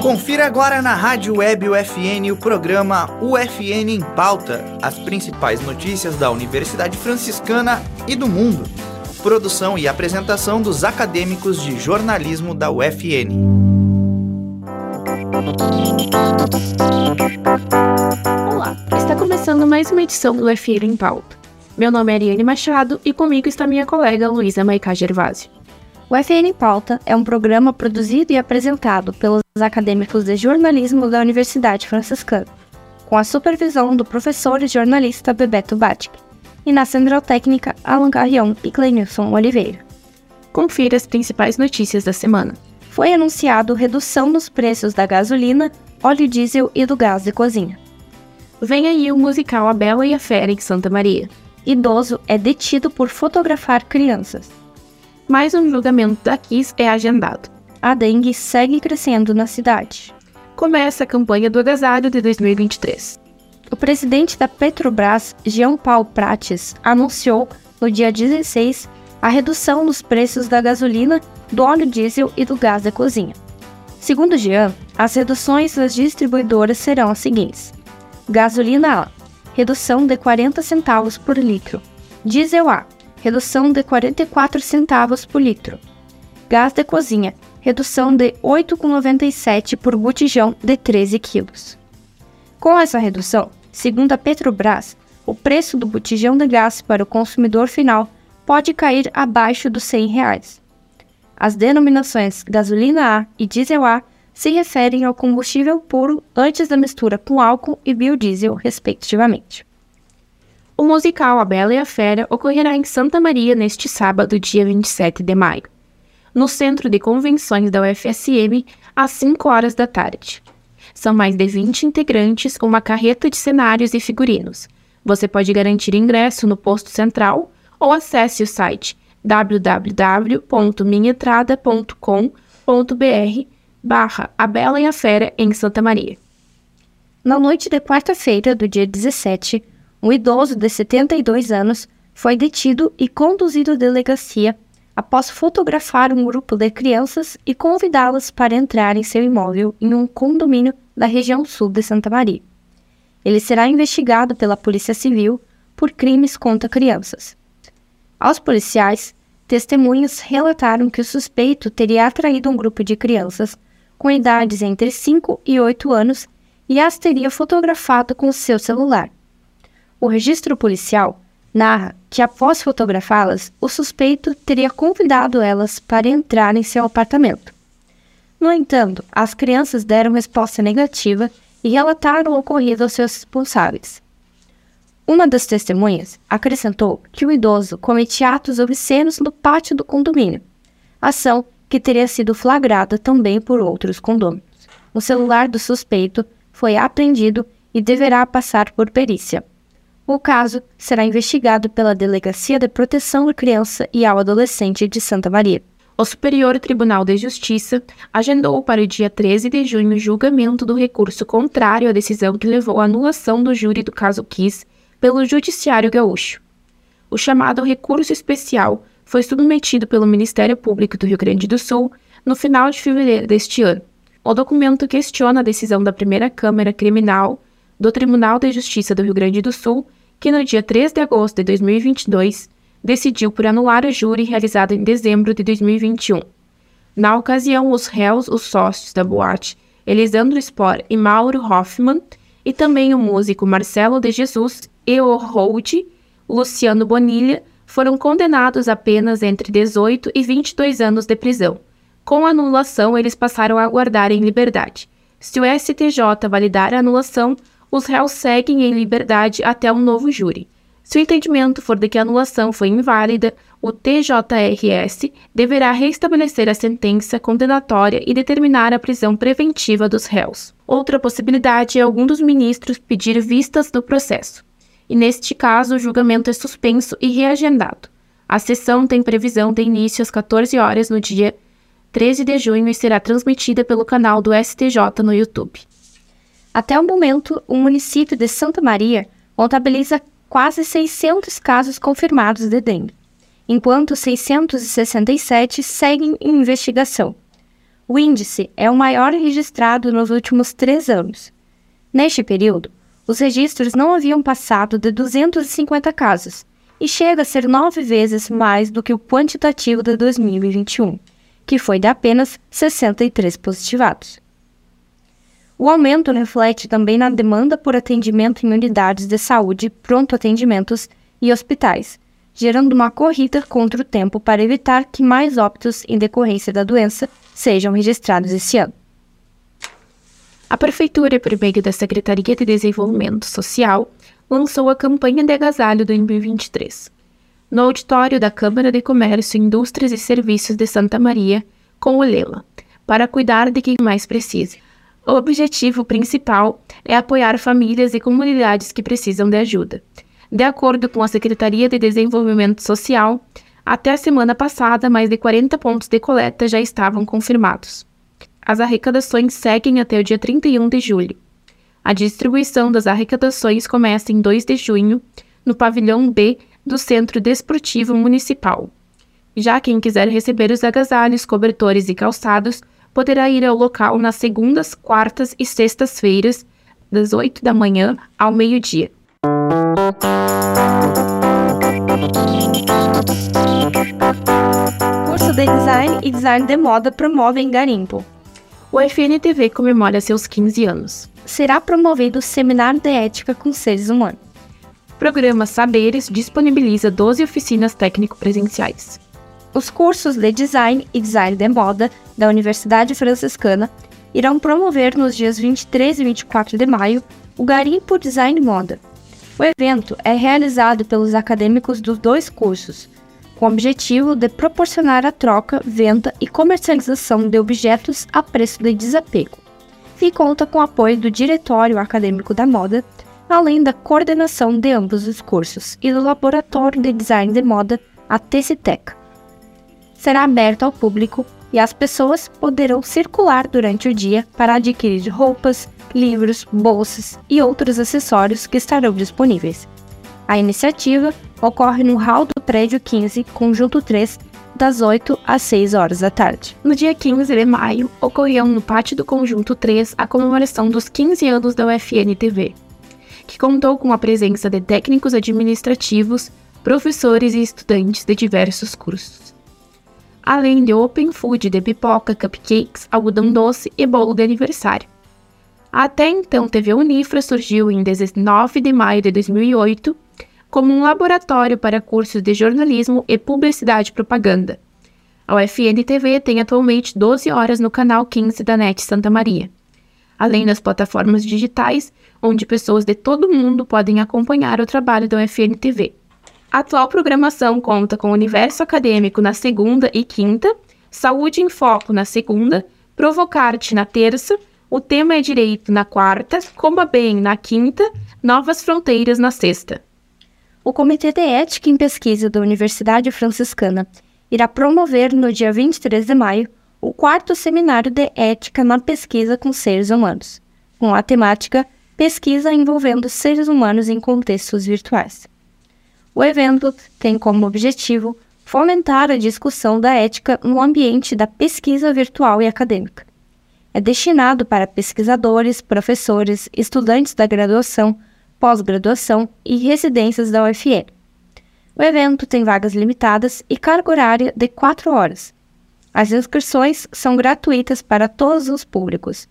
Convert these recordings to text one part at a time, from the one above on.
Confira agora na Rádio Web UFN o programa UFN em Pauta, as principais notícias da Universidade Franciscana e do mundo. Produção e apresentação dos acadêmicos de jornalismo da UFN. Olá, está começando mais uma edição do UFN em Pauta. Meu nome é Ariane Machado e comigo está minha colega Luísa Maicá Gervásio. O FN em Pauta é um programa produzido e apresentado pelos acadêmicos de jornalismo da Universidade Franciscana, com a supervisão do professor e jornalista Bebeto Batic, e na central técnica Alan Carrion e Clenilson Oliveira. Confira as principais notícias da semana. Foi anunciado redução nos preços da gasolina, óleo diesel e do gás de cozinha. Vem aí o musical A Bela e a Fera em Santa Maria. Idoso é detido por fotografar crianças mais um julgamento da Kiss é agendado. A dengue segue crescendo na cidade. Começa a campanha do agasalho de 2023. O presidente da Petrobras, Jean Paul Prates, anunciou no dia 16 a redução nos preços da gasolina, do óleo diesel e do gás da cozinha. Segundo Jean, as reduções das distribuidoras serão as seguintes: gasolina A, redução de 40 centavos por litro; diesel A, redução de 44 centavos por litro. Gás de cozinha, redução de 8,97 por botijão de 13 quilos. Com essa redução, segundo a Petrobras, o preço do botijão de gás para o consumidor final pode cair abaixo dos 100 reais. As denominações gasolina A e diesel A se referem ao combustível puro antes da mistura com álcool e biodiesel, respectivamente. O musical A Bela e a Fera ocorrerá em Santa Maria neste sábado, dia 27 de maio, no Centro de Convenções da UFSM, às 5 horas da tarde. São mais de 20 integrantes uma carreta de cenários e figurinos. Você pode garantir ingresso no posto central ou acesse o site www.minhaentrada.com.br barra A Bela e a Fera em Santa Maria. Na noite de quarta-feira do dia 17, um idoso de 72 anos foi detido e conduzido à delegacia após fotografar um grupo de crianças e convidá-las para entrar em seu imóvel em um condomínio da região sul de Santa Maria. Ele será investigado pela Polícia Civil por crimes contra crianças. Aos policiais, testemunhas relataram que o suspeito teria atraído um grupo de crianças com idades entre 5 e 8 anos e as teria fotografado com seu celular. O registro policial narra que, após fotografá-las, o suspeito teria convidado elas para entrar em seu apartamento. No entanto, as crianças deram resposta negativa e relataram o ocorrido aos seus responsáveis. Uma das testemunhas acrescentou que o idoso cometia atos obscenos no pátio do condomínio, ação que teria sido flagrada também por outros condôminos. O celular do suspeito foi apreendido e deverá passar por perícia. O caso será investigado pela Delegacia de Proteção à Criança e ao Adolescente de Santa Maria. O Superior Tribunal de Justiça agendou para o dia 13 de junho o julgamento do recurso contrário à decisão que levou à anulação do júri do caso Kiss pelo Judiciário Gaúcho. O chamado recurso especial foi submetido pelo Ministério Público do Rio Grande do Sul no final de fevereiro deste ano. O documento questiona a decisão da primeira Câmara Criminal do Tribunal de Justiça do Rio Grande do Sul que no dia 3 de agosto de 2022 decidiu por anular o júri realizado em dezembro de 2021. Na ocasião, os réus, os sócios da boate, Elisandro Spor e Mauro Hoffman, e também o músico Marcelo de Jesus e o Hold, Luciano Bonilha, foram condenados apenas entre 18 e 22 anos de prisão. Com a anulação, eles passaram a aguardar em liberdade. Se o STJ validar a anulação, os réus seguem em liberdade até um novo júri. Se o entendimento for de que a anulação foi inválida, o TJRS deverá restabelecer a sentença condenatória e determinar a prisão preventiva dos réus. Outra possibilidade é algum dos ministros pedir vistas do processo. E neste caso, o julgamento é suspenso e reagendado. A sessão tem previsão de início às 14 horas no dia 13 de junho e será transmitida pelo canal do STJ no YouTube. Até o momento, o município de Santa Maria contabiliza quase 600 casos confirmados de dengue, enquanto 667 seguem em investigação. O índice é o maior registrado nos últimos três anos. Neste período, os registros não haviam passado de 250 casos, e chega a ser nove vezes mais do que o quantitativo de 2021, que foi de apenas 63 positivados. O aumento reflete também na demanda por atendimento em unidades de saúde, pronto atendimentos e hospitais, gerando uma corrida contra o tempo para evitar que mais óbitos em decorrência da doença sejam registrados esse ano. A Prefeitura, por meio da Secretaria de Desenvolvimento Social, lançou a campanha de agasalho 2023. No auditório da Câmara de Comércio, Indústrias e Serviços de Santa Maria, com o Lela, para cuidar de quem mais precisa. O objetivo principal é apoiar famílias e comunidades que precisam de ajuda. De acordo com a Secretaria de Desenvolvimento Social, até a semana passada, mais de 40 pontos de coleta já estavam confirmados. As arrecadações seguem até o dia 31 de julho. A distribuição das arrecadações começa em 2 de junho, no pavilhão B do Centro Desportivo Municipal. Já quem quiser receber os agasalhos, cobertores e calçados poderá ir ao local nas segundas, quartas e sextas-feiras, das 8 da manhã ao meio-dia. Curso de Design e Design de Moda promovem Garimpo. O FNTV comemora seus 15 anos. Será promovido Seminário de Ética com Seres Humanos. Programa Saberes disponibiliza 12 oficinas técnico-presenciais. Os cursos de Design e Design de Moda da Universidade Franciscana irão promover nos dias 23 e 24 de maio o Garimpo Design Moda. O evento é realizado pelos acadêmicos dos dois cursos, com o objetivo de proporcionar a troca, venda e comercialização de objetos a preço de desapego. E conta com o apoio do Diretório Acadêmico da Moda, além da coordenação de ambos os cursos e do Laboratório de Design de Moda, a Tecitec será aberto ao público e as pessoas poderão circular durante o dia para adquirir roupas, livros, bolsas e outros acessórios que estarão disponíveis. A iniciativa ocorre no hall do prédio 15, conjunto 3, das 8 às 6 horas da tarde. No dia 15 de maio, ocorreu no pátio do conjunto 3 a comemoração dos 15 anos da UFN TV, que contou com a presença de técnicos administrativos, professores e estudantes de diversos cursos além de open food de pipoca, cupcakes, algodão doce e bolo de aniversário. Até então, TV Unifra surgiu em 19 de maio de 2008 como um laboratório para cursos de jornalismo e publicidade e propaganda. A UFN TV tem atualmente 12 horas no canal 15 da NET Santa Maria, além das plataformas digitais, onde pessoas de todo o mundo podem acompanhar o trabalho da UFN TV. A atual programação conta com Universo Acadêmico na segunda e quinta, Saúde em Foco na segunda, Provocarte na terça, o tema é Direito na quarta, Coma Bem na quinta, Novas Fronteiras na sexta. O Comitê de Ética em Pesquisa da Universidade Franciscana irá promover no dia 23 de maio o quarto Seminário de Ética na Pesquisa com Seres Humanos, com a temática Pesquisa envolvendo seres humanos em contextos virtuais. O evento tem como objetivo fomentar a discussão da ética no ambiente da pesquisa virtual e acadêmica. É destinado para pesquisadores, professores, estudantes da graduação, pós-graduação e residências da UFN. O evento tem vagas limitadas e carga horária de 4 horas. As inscrições são gratuitas para todos os públicos.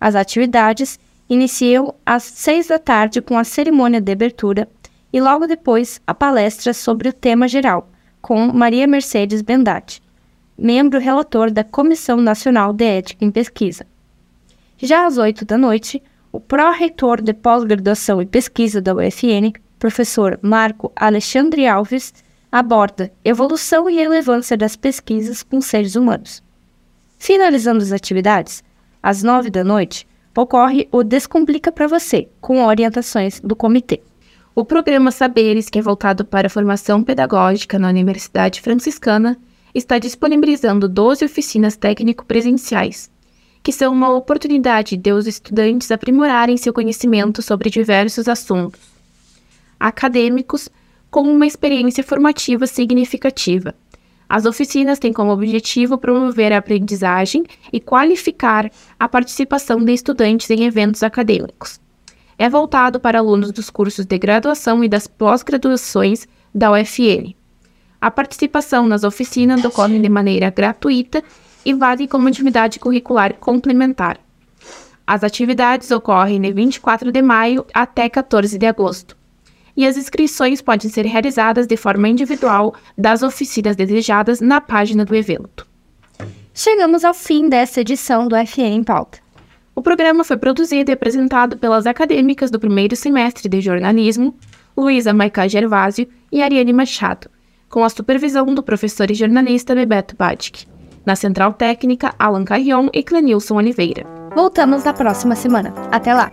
As atividades iniciam às 6 da tarde com a cerimônia de abertura e logo depois a palestra sobre o tema geral, com Maria Mercedes Bendati, membro relator da Comissão Nacional de Ética em Pesquisa. Já às oito da noite, o pró-reitor de pós-graduação e pesquisa da UFN, professor Marco Alexandre Alves, aborda evolução e relevância das pesquisas com seres humanos. Finalizando as atividades, às nove da noite, ocorre o Descomplica para Você, com orientações do comitê. O programa Saberes, que é voltado para a formação pedagógica na Universidade Franciscana, está disponibilizando 12 oficinas técnico-presenciais, que são uma oportunidade de os estudantes aprimorarem seu conhecimento sobre diversos assuntos acadêmicos, com uma experiência formativa significativa, As oficinas têm como objetivo promover a aprendizagem e qualificar a participação de estudantes em eventos acadêmicos. É voltado para alunos dos cursos de graduação e das pós-graduações da UFN. A participação nas oficinas ocorre de maneira gratuita e vale como atividade curricular complementar. As atividades ocorrem de 24 de maio até 14 de agosto e as inscrições podem ser realizadas de forma individual das oficinas desejadas na página do evento. Chegamos ao fim dessa edição do FN em Pauta. O programa foi produzido e apresentado pelas acadêmicas do primeiro semestre de jornalismo, Luísa Maicá Gervásio e Ariane Machado, com a supervisão do professor e jornalista Bebeto Badic. Na Central Técnica, Alan Carrion e Clenilson Oliveira. Voltamos na próxima semana. Até lá!